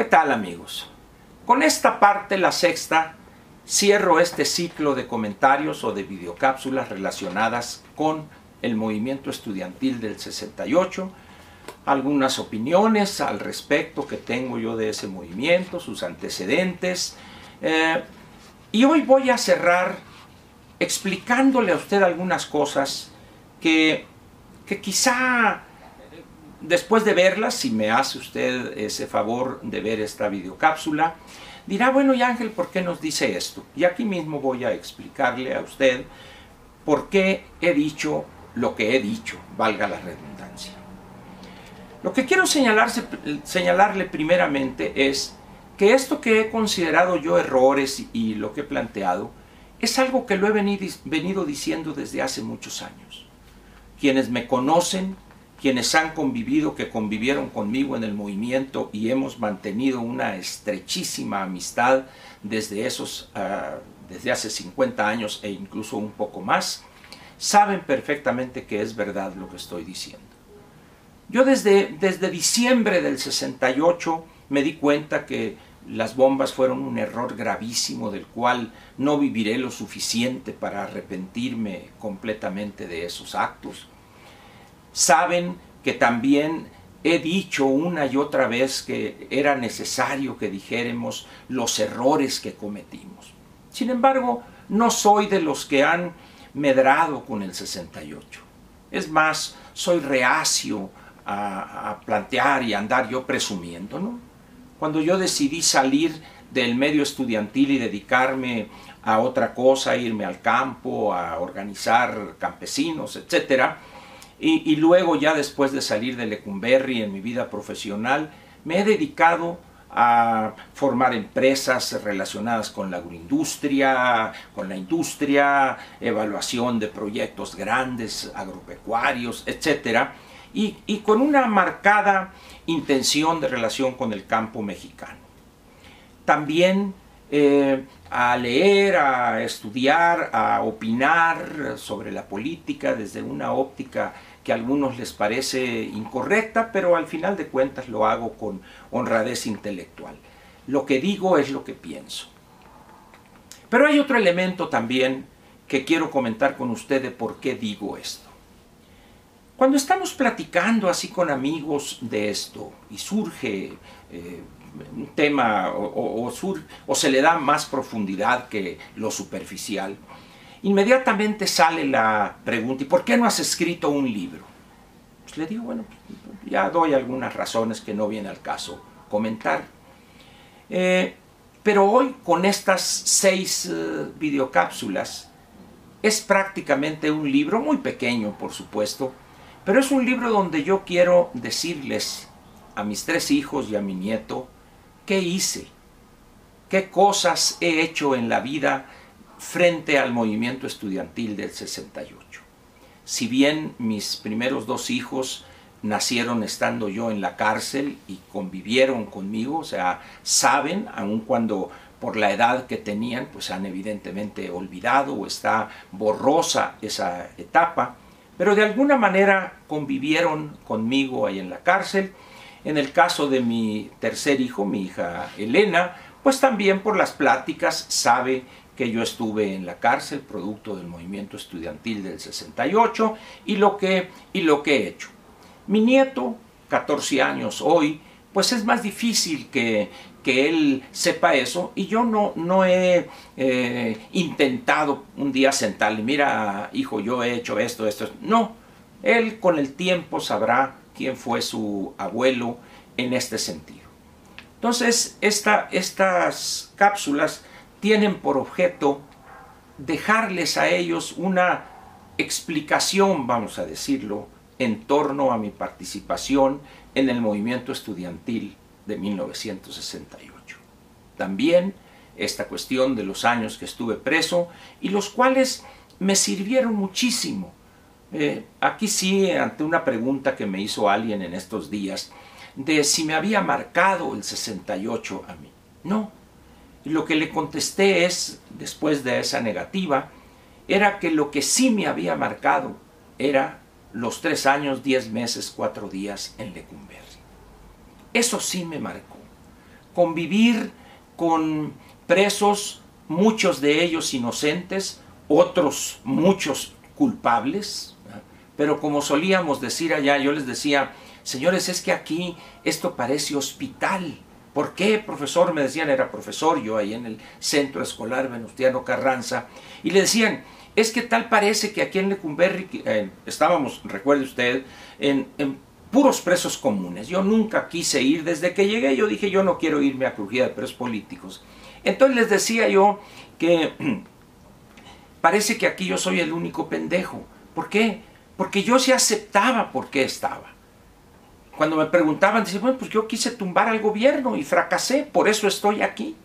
¿Qué tal amigos? Con esta parte, la sexta, cierro este ciclo de comentarios o de videocápsulas relacionadas con el movimiento estudiantil del 68, algunas opiniones al respecto que tengo yo de ese movimiento, sus antecedentes, eh, y hoy voy a cerrar explicándole a usted algunas cosas que, que quizá después de verlas, si me hace usted ese favor de ver esta videocápsula, dirá, bueno, y Ángel, ¿por qué nos dice esto? Y aquí mismo voy a explicarle a usted por qué he dicho lo que he dicho, valga la redundancia. Lo que quiero señalarle primeramente es que esto que he considerado yo errores y lo que he planteado es algo que lo he venido diciendo desde hace muchos años. Quienes me conocen quienes han convivido, que convivieron conmigo en el movimiento y hemos mantenido una estrechísima amistad desde esos, ah, desde hace 50 años e incluso un poco más, saben perfectamente que es verdad lo que estoy diciendo. Yo desde, desde diciembre del 68 me di cuenta que las bombas fueron un error gravísimo del cual no viviré lo suficiente para arrepentirme completamente de esos actos saben que también he dicho una y otra vez que era necesario que dijéramos los errores que cometimos. Sin embargo, no soy de los que han medrado con el 68. Es más, soy reacio a, plantear y andar yo presumiendo, ¿no? Cuando yo decidí salir del medio estudiantil y dedicarme a otra cosa, irme al campo, a organizar campesinos, etcétera, y, luego ya después de salir de Lecumberri en mi vida profesional, me he dedicado a formar empresas relacionadas con la agroindustria, con la industria, evaluación de proyectos grandes, agropecuarios, etc. Y, con una marcada intención de relación con el campo mexicano. También eh, a leer, a estudiar, a opinar sobre la política desde una óptica que algunos les parece incorrecta, pero al final de cuentas lo hago con honradez intelectual. Lo que digo es lo que pienso. Pero hay otro elemento también que quiero comentar con usted de por qué digo esto. Cuando estamos platicando así con amigos de esto y surge eh, un tema o, se le da más profundidad que lo superficial, inmediatamente sale la pregunta, ¿y por qué no has escrito un libro? Pues le digo, bueno, ya doy algunas razones que no viene al caso comentar. Eh, pero hoy con estas seis eh, videocápsulas es prácticamente un libro muy pequeño, por supuesto, pero es un libro donde yo quiero decirles a mis tres hijos y a mi nieto qué hice, qué cosas he hecho en la vida frente al movimiento estudiantil del 68. Si bien mis primeros dos hijos nacieron estando yo en la cárcel y convivieron conmigo, o sea, saben, aun cuando por la edad que tenían, pues han evidentemente olvidado o está borrosa esa etapa, pero de alguna manera convivieron conmigo ahí en la cárcel. En el caso de mi tercer hijo, mi hija Elena, pues también por las pláticas sabe que yo estuve en la cárcel producto del movimiento estudiantil del 68 y lo que, y lo que he hecho. Mi nieto, 14 años hoy, pues es más difícil que, que él sepa eso y yo no, no he eh, intentado un día sentarle, mira hijo, yo he hecho esto, esto, no, él con el tiempo sabrá quién fue su abuelo en este sentido. Entonces, esta, estas cápsulas tienen por objeto dejarles a ellos una explicación, vamos a decirlo, en torno a mi participación en el movimiento estudiantil de 1968. También esta cuestión de los años que estuve preso y los cuales me sirvieron muchísimo. Eh, aquí sí, ante una pregunta que me hizo alguien en estos días, de si me había marcado el 68 a mí. No, y lo que le contesté es, después de esa negativa, era que lo que sí me había marcado era los tres años, diez meses, cuatro días en Lecumberri. Eso sí me marcó. convivir con presos, muchos de ellos inocentes, otros muchos culpables, pero como solíamos decir allá, yo les decía, señores, es que aquí esto parece hospital. ¿Por qué, profesor? Me decían, era profesor yo ahí en el centro escolar Venustiano Carranza, y le decían, es que tal parece que aquí en Lecumberri eh, estábamos, recuerde usted, en, en, puros presos comunes. Yo nunca quise ir, desde que llegué yo dije, yo no quiero irme a crujida de presos políticos. Entonces les decía yo que parece que aquí yo soy el único pendejo. ¿Por qué? Porque yo sí aceptaba por qué estaba. Cuando me preguntaban, decía, bueno, pues yo quise tumbar al gobierno y fracasé, por eso estoy aquí.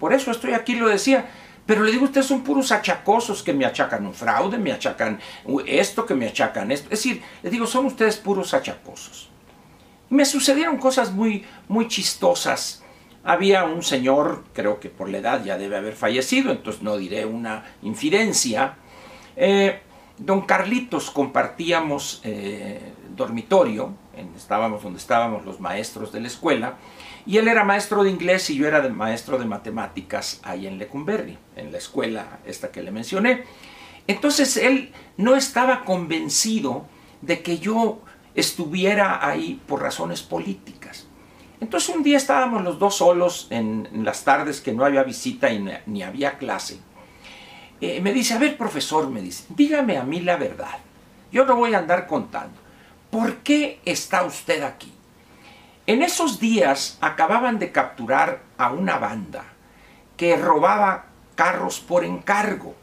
Por eso estoy aquí, lo decía. Pero le digo, ustedes son puros achacosos que me achacan un fraude, me achacan esto, que me achacan esto. Es decir, le digo, son ustedes puros achacosos. Me sucedieron cosas muy, muy chistosas. Había un señor, creo que por la edad ya debe haber fallecido, entonces no diré una infidencia. Eh, don Carlitos compartíamos eh, dormitorio, estábamos donde estábamos los maestros de la escuela, y él era maestro de inglés y yo era maestro de matemáticas ahí en Lecumberri, en la escuela esta que le mencioné. Entonces él no estaba convencido de que yo estuviera ahí por razones políticas. Entonces un día estábamos los dos solos en, las tardes que no había visita y ni, había clase. Eh, me dice, a ver profesor, me dice, dígame a mí la verdad. Yo no voy a andar contando. ¿Por qué está usted aquí? En esos días acababan de capturar a una banda que robaba carros por encargo.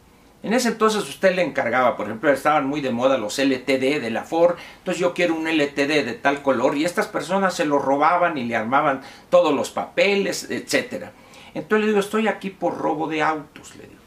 En ese entonces usted le encargaba, por ejemplo, estaban muy de moda los LTD de la Ford, entonces yo quiero un LTD de tal color y estas personas se lo robaban y le armaban todos los papeles, etc. Entonces le digo, estoy aquí por robo de autos, le digo.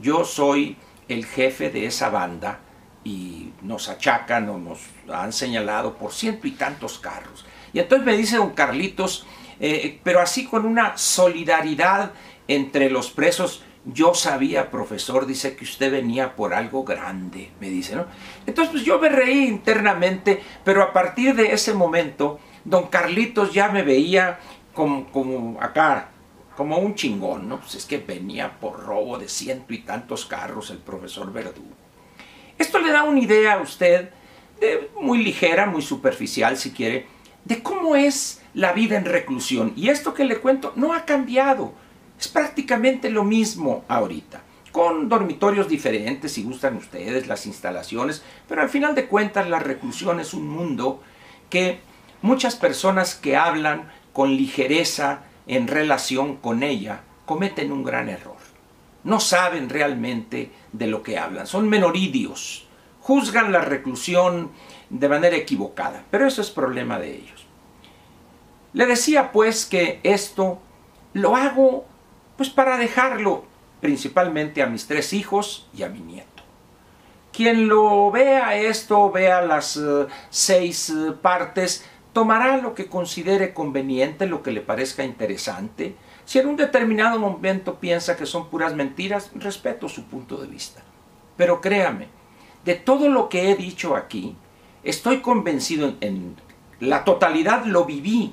Yo soy el jefe de esa banda y nos achacan o nos han señalado por ciento y tantos carros. Y entonces me dice don Carlitos, eh, pero así con una solidaridad entre los presos, yo sabía, profesor, dice que usted venía por algo grande, me dice, ¿no? Entonces pues yo me reí internamente, pero a partir de ese momento, don Carlitos ya me veía como, como acá, como un chingón, ¿no? Pues es que venía por robo de ciento y tantos carros el profesor Verdugo. Esto le da una idea a usted, muy ligera, muy superficial si quiere, de cómo es la vida en reclusión. Y esto que le cuento no ha cambiado. Es prácticamente lo mismo ahorita. Con dormitorios diferentes, si gustan ustedes, las instalaciones. Pero al final de cuentas la reclusión es un mundo que muchas personas que hablan con ligereza en relación con ella cometen un gran error. No saben realmente de lo que hablan. Son menoridios. Juzgan la reclusión de manera equivocada, pero eso es problema de ellos. Le decía pues que esto lo hago pues para dejarlo principalmente a mis tres hijos y a mi nieto. Quien lo vea esto, vea las eh, seis eh, partes, tomará lo que considere conveniente, lo que le parezca interesante. Si en un determinado momento piensa que son puras mentiras, respeto su punto de vista. Pero créame, de todo lo que he dicho aquí, estoy convencido en, la totalidad lo viví.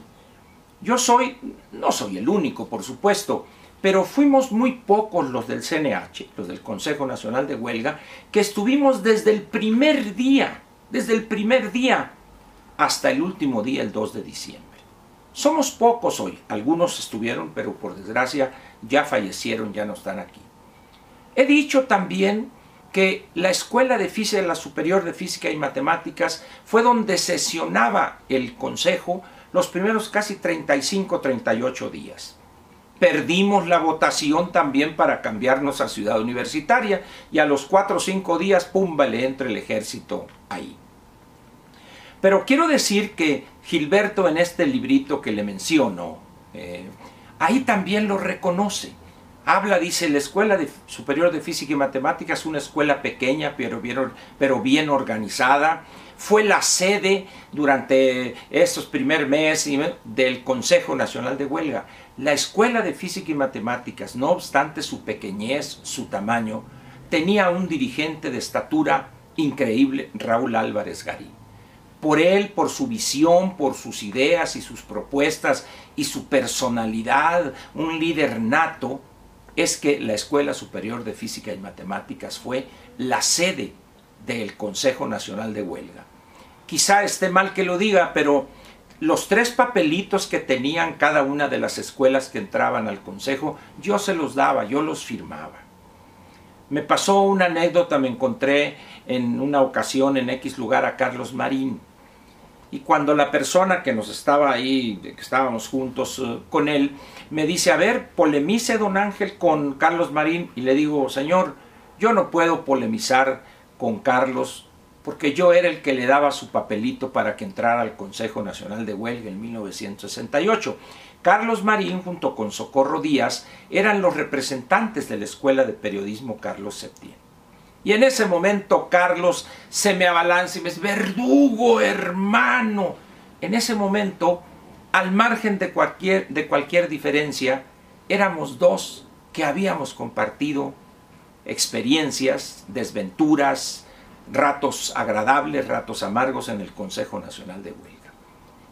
Yo soy, no soy el único, por supuesto, pero fuimos muy pocos los del CNH, los del Consejo Nacional de Huelga, que estuvimos desde el primer día, desde el primer día hasta el último día, el 2 de diciembre. Somos pocos hoy, algunos estuvieron, pero por desgracia ya fallecieron, ya no están aquí. He dicho también que la Escuela de Física, la Superior de Física y Matemáticas, fue donde sesionaba el Consejo los primeros casi 35, 38 días. Perdimos la votación también para cambiarnos a ciudad universitaria y a los 4 o 5 días, pum, le entra el ejército ahí. Pero quiero decir que Gilberto en este librito que le menciono, eh, ahí también lo reconoce habla, dice, la Escuela Superior de Física y Matemáticas, una escuela pequeña pero bien, pero bien organizada. Fue la sede durante estos primeros meses del Consejo Nacional de Huelga. La Escuela de Física y Matemáticas, no obstante su pequeñez, su tamaño, tenía un dirigente de estatura increíble, Raúl Álvarez Garín. Por él, por su visión, por sus ideas y sus propuestas y su personalidad, un líder nato, es que la Escuela Superior de Física y Matemáticas fue la sede del Consejo Nacional de Huelga. Quizá esté mal que lo diga, pero los tres papelitos que tenían cada una de las escuelas que entraban al Consejo, yo se los daba, yo los firmaba. Me pasó una anécdota, me encontré en una ocasión en X lugar a Carlos Marín. Y cuando la persona que nos estaba ahí, que estábamos juntos eh, con él, me dice, a ver, polemice don Ángel con Carlos Marín. Y le digo, señor, yo no puedo polemizar con Carlos porque yo era el que le daba su papelito para que entrara al Consejo Nacional de Huelga en 1968. Carlos Marín junto con Socorro Díaz eran los representantes de la Escuela de Periodismo Carlos Septién. Y en ese momento Carlos se me abalanza y me dice, verdugo hermano. En ese momento, al margen de cualquier, de cualquier diferencia, éramos dos que habíamos compartido experiencias, desventuras, ratos agradables, ratos amargos en el Consejo Nacional de Huelga.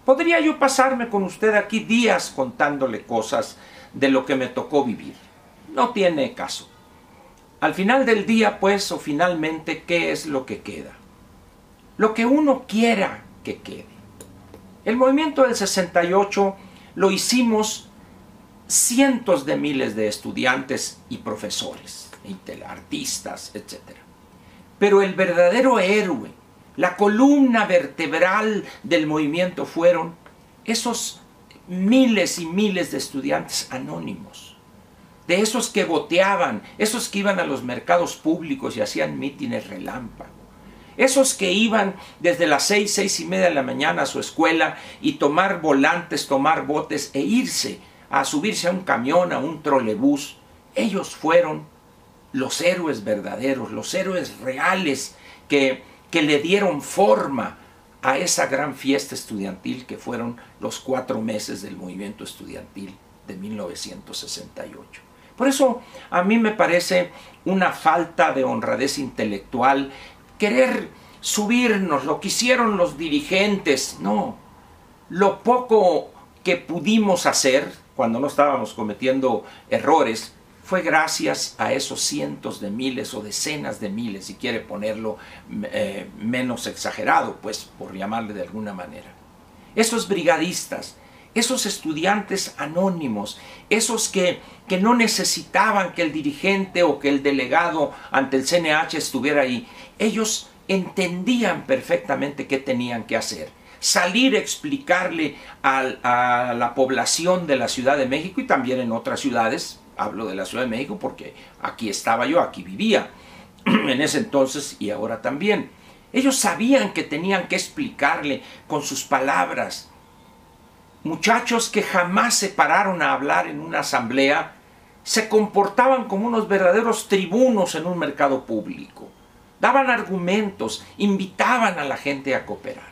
Podría yo pasarme con usted aquí días contándole cosas de lo que me tocó vivir. No tiene caso. Al final del día, pues, o finalmente, ¿qué es lo que queda? Lo que uno quiera que quede. El movimiento del 68 lo hicimos cientos de miles de estudiantes y profesores, artistas, etc. Pero el verdadero héroe, la columna vertebral del movimiento fueron esos miles y miles de estudiantes anónimos, de esos que boteaban, esos que iban a los mercados públicos y hacían mítines relámpago, esos que iban desde las seis, seis y media de la mañana a su escuela y tomar volantes, tomar botes e irse a subirse a un camión, a un trolebús, ellos fueron los héroes verdaderos, los héroes reales que, que le dieron forma a esa gran fiesta estudiantil que fueron los cuatro meses del movimiento estudiantil de 1968. Por eso a mí me parece una falta de honradez intelectual querer subirnos lo que hicieron los dirigentes. No, lo poco que pudimos hacer cuando no estábamos cometiendo errores fue gracias a esos cientos de miles o decenas de miles, si quiere ponerlo eh, menos exagerado, pues por llamarle de alguna manera. Esos brigadistas, esos estudiantes anónimos, esos que, que no necesitaban que el dirigente o que el delegado ante el CNH estuviera ahí, ellos entendían perfectamente qué tenían que hacer salir a explicarle a, la población de la Ciudad de México y también en otras ciudades, hablo de la Ciudad de México porque aquí estaba yo, aquí vivía, en ese entonces y ahora también. Ellos sabían que tenían que explicarle con sus palabras. Muchachos que jamás se pararon a hablar en una asamblea, se comportaban como unos verdaderos tribunos en un mercado público. Daban argumentos, invitaban a la gente a cooperar.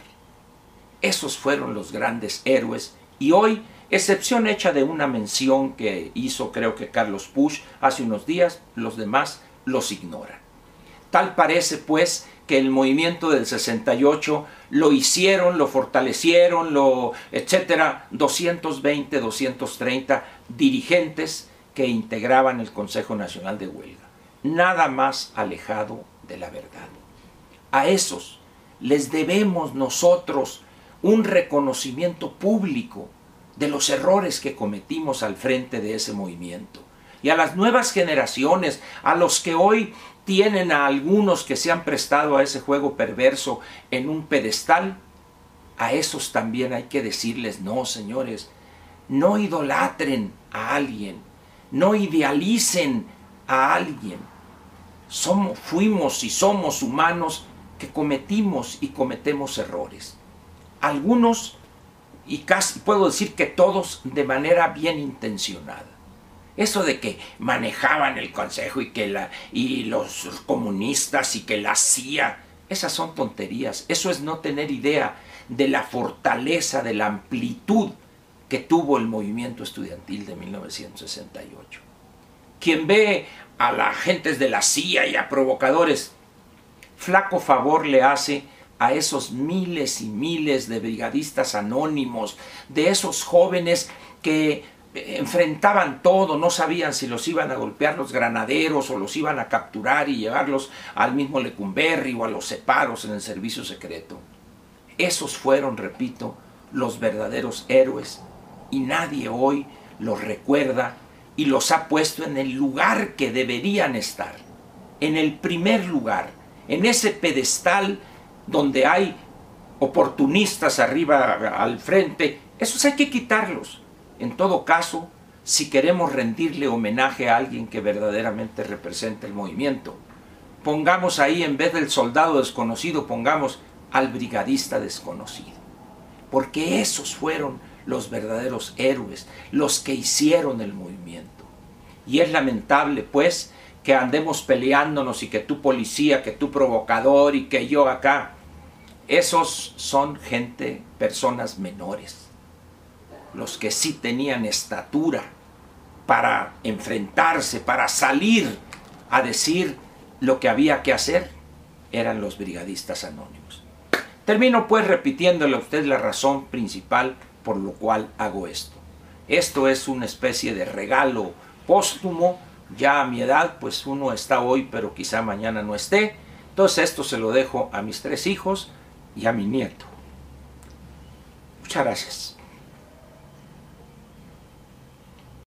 Esos fueron los grandes héroes y hoy excepción hecha de una mención que hizo creo que Carlos Push hace unos días, los demás los ignoran. Tal parece pues que el movimiento del 68 lo hicieron, lo fortalecieron, lo etcétera, 220, 230 dirigentes que integraban el Consejo Nacional de Huelga. Nada más alejado de la verdad. A esos les debemos nosotros un reconocimiento público de los errores que cometimos al frente de ese movimiento. Y a las nuevas generaciones, a los que hoy tienen a algunos que se han prestado a ese juego perverso en un pedestal, a esos también hay que decirles, no, señores, no idolatren a alguien, no idealicen a alguien. Somos, fuimos y somos humanos que cometimos y cometemos errores. Algunos y casi puedo decir que todos de manera bien intencionada. Eso de que manejaban el consejo y que la y los comunistas y que la CIA, esas son tonterías. Eso es no tener idea de la fortaleza, de la amplitud que tuvo el movimiento estudiantil de 1968. Quien ve a la agentes de la CIA y a provocadores, flaco favor le hace a esos miles y miles de brigadistas anónimos, de esos jóvenes que enfrentaban todo, no sabían si los iban a golpear los granaderos o los iban a capturar y llevarlos al mismo Lecumberri o a los separos en el servicio secreto. Esos fueron, repito, los verdaderos héroes y nadie hoy los recuerda y los ha puesto en el lugar que deberían estar, en el primer lugar, en ese pedestal donde hay oportunistas arriba al frente, esos hay que quitarlos. En todo caso, si queremos rendirle homenaje a alguien que verdaderamente representa el movimiento, pongamos ahí en vez del soldado desconocido, pongamos al brigadista desconocido. Porque esos fueron los verdaderos héroes, los que hicieron el movimiento. Y es lamentable, pues, que andemos peleándonos y que tú policía, que tú provocador y que yo acá. Esos son gente, personas menores. Los que sí tenían estatura para enfrentarse, para salir a decir lo que había que hacer, eran los brigadistas anónimos. Termino pues repitiéndole a usted la razón principal por lo cual hago esto. Esto es una especie de regalo póstumo, ya a mi edad, pues uno está hoy, pero quizá mañana no esté. Entonces esto se lo dejo a mis tres hijos y a mi nieto. Muchas gracias.